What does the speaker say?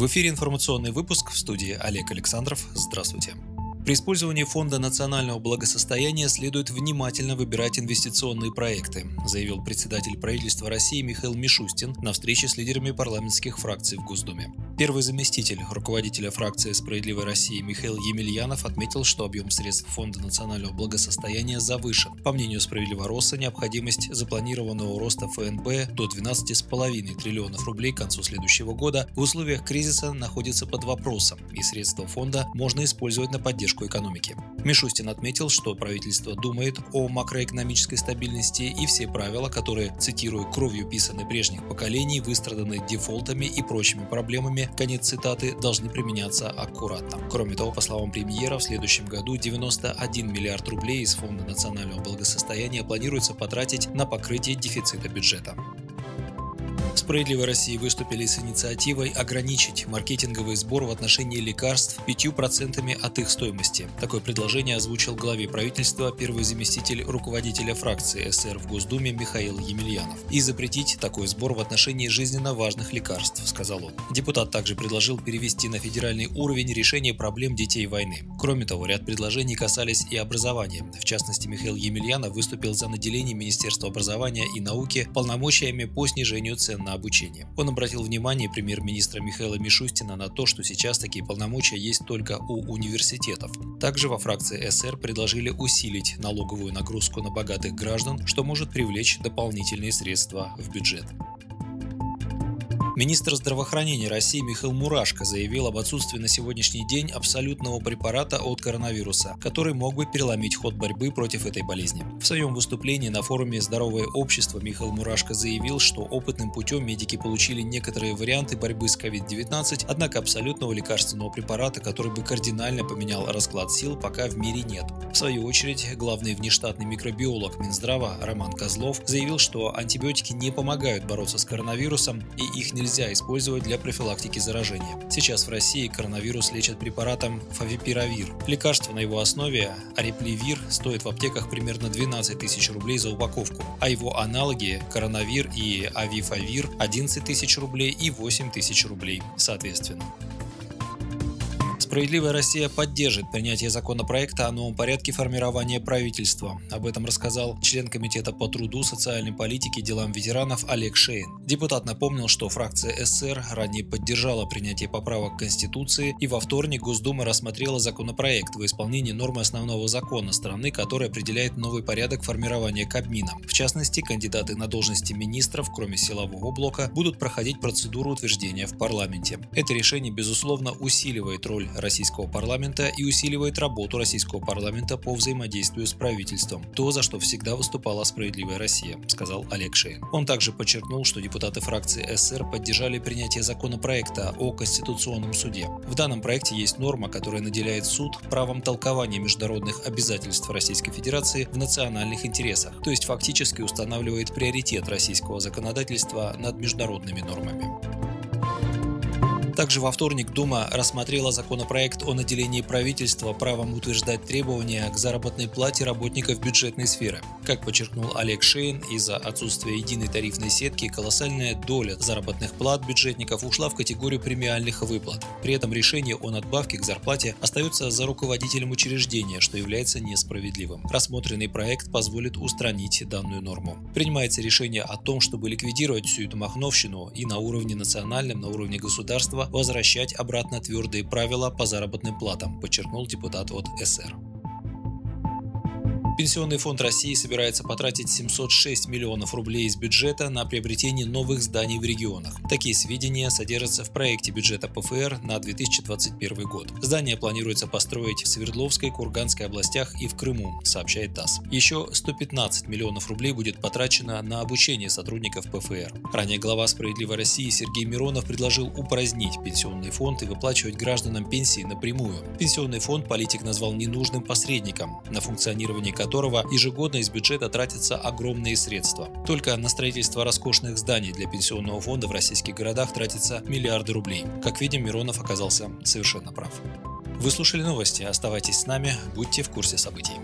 В эфире информационный выпуск в студии Олег Александров. Здравствуйте. При использовании Фонда национального благосостояния следует внимательно выбирать инвестиционные проекты, заявил председатель правительства России Михаил Мишустин на встрече с лидерами парламентских фракций в Госдуме. Первый заместитель руководителя фракции «Справедливой России» Михаил Емельянов отметил, что объем средств Фонда национального благосостояния завышен. По мнению «Справедливороса», необходимость запланированного роста ФНБ до 12,5 триллионов рублей к концу следующего года в условиях кризиса находится под вопросом, и средства фонда можно использовать на поддержку экономики. Мишустин отметил, что правительство думает о макроэкономической стабильности и все правила, которые, цитирую, «кровью писаны прежних поколений, выстраданы дефолтами и прочими проблемами», конец цитаты, должны применяться аккуратно. Кроме того, по словам премьера, в следующем году 91 миллиард рублей из Фонда национального благосостояния планируется потратить на покрытие дефицита бюджета. «Справедливой России» выступили с инициативой ограничить маркетинговый сбор в отношении лекарств 5% от их стоимости. Такое предложение озвучил главе правительства первый заместитель руководителя фракции СР в Госдуме Михаил Емельянов. И запретить такой сбор в отношении жизненно важных лекарств, сказал он. Депутат также предложил перевести на федеральный уровень решение проблем детей войны. Кроме того, ряд предложений касались и образования. В частности, Михаил Емельянов выступил за наделение Министерства образования и науки полномочиями по снижению цен на обучение. Он обратил внимание премьер-министра Михаила Мишустина на то, что сейчас такие полномочия есть только у университетов. Также во фракции СР предложили усилить налоговую нагрузку на богатых граждан, что может привлечь дополнительные средства в бюджет. Министр здравоохранения России Михаил Мурашко заявил об отсутствии на сегодняшний день абсолютного препарата от коронавируса, который мог бы переломить ход борьбы против этой болезни. В своем выступлении на форуме «Здоровое общество» Михаил Мурашко заявил, что опытным путем медики получили некоторые варианты борьбы с COVID-19, однако абсолютного лекарственного препарата, который бы кардинально поменял расклад сил, пока в мире нет. В свою очередь, главный внештатный микробиолог Минздрава Роман Козлов заявил, что антибиотики не помогают бороться с коронавирусом и их нельзя нельзя использовать для профилактики заражения. Сейчас в России коронавирус лечат препаратом фавипиравир. Лекарство на его основе арепливир стоит в аптеках примерно 12 тысяч рублей за упаковку, а его аналоги коронавир и авифавир 11 тысяч рублей и 8 тысяч рублей соответственно. Справедливая Россия поддержит принятие законопроекта о новом порядке формирования правительства. Об этом рассказал член Комитета по труду, социальной политике и делам ветеранов Олег Шейн. Депутат напомнил, что фракция СССР ранее поддержала принятие поправок к Конституции и во вторник Госдума рассмотрела законопроект в исполнении нормы основного закона страны, который определяет новый порядок формирования Кабмина. В частности, кандидаты на должности министров, кроме силового блока, будут проходить процедуру утверждения в парламенте. Это решение, безусловно, усиливает роль российского парламента и усиливает работу российского парламента по взаимодействию с правительством, то, за что всегда выступала «Справедливая Россия», сказал Олег Шейн. Он также подчеркнул, что депутаты фракции СССР поддержали принятие законопроекта о Конституционном суде. В данном проекте есть норма, которая наделяет суд правом толкования международных обязательств Российской Федерации в национальных интересах, то есть фактически устанавливает приоритет российского законодательства над международными нормами. Также во вторник Дума рассмотрела законопроект о наделении правительства правом утверждать требования к заработной плате работников бюджетной сферы. Как подчеркнул Олег Шейн, из-за отсутствия единой тарифной сетки колоссальная доля заработных плат бюджетников ушла в категорию премиальных выплат. При этом решение о надбавке к зарплате остается за руководителем учреждения, что является несправедливым. Рассмотренный проект позволит устранить данную норму. Принимается решение о том, чтобы ликвидировать всю эту махновщину и на уровне национальном, на уровне государства возвращать обратно твердые правила по заработным платам, подчеркнул депутат от СР. Пенсионный фонд России собирается потратить 706 миллионов рублей из бюджета на приобретение новых зданий в регионах. Такие сведения содержатся в проекте бюджета ПФР на 2021 год. Здание планируется построить в Свердловской, Курганской областях и в Крыму, сообщает ТАСС. Еще 115 миллионов рублей будет потрачено на обучение сотрудников ПФР. Ранее глава «Справедливой России» Сергей Миронов предложил упразднить пенсионный фонд и выплачивать гражданам пенсии напрямую. Пенсионный фонд политик назвал ненужным посредником, на функционирование которого которого ежегодно из бюджета тратятся огромные средства. Только на строительство роскошных зданий для пенсионного фонда в российских городах тратятся миллиарды рублей. Как видим, Миронов оказался совершенно прав. Вы слушали новости, оставайтесь с нами, будьте в курсе событий.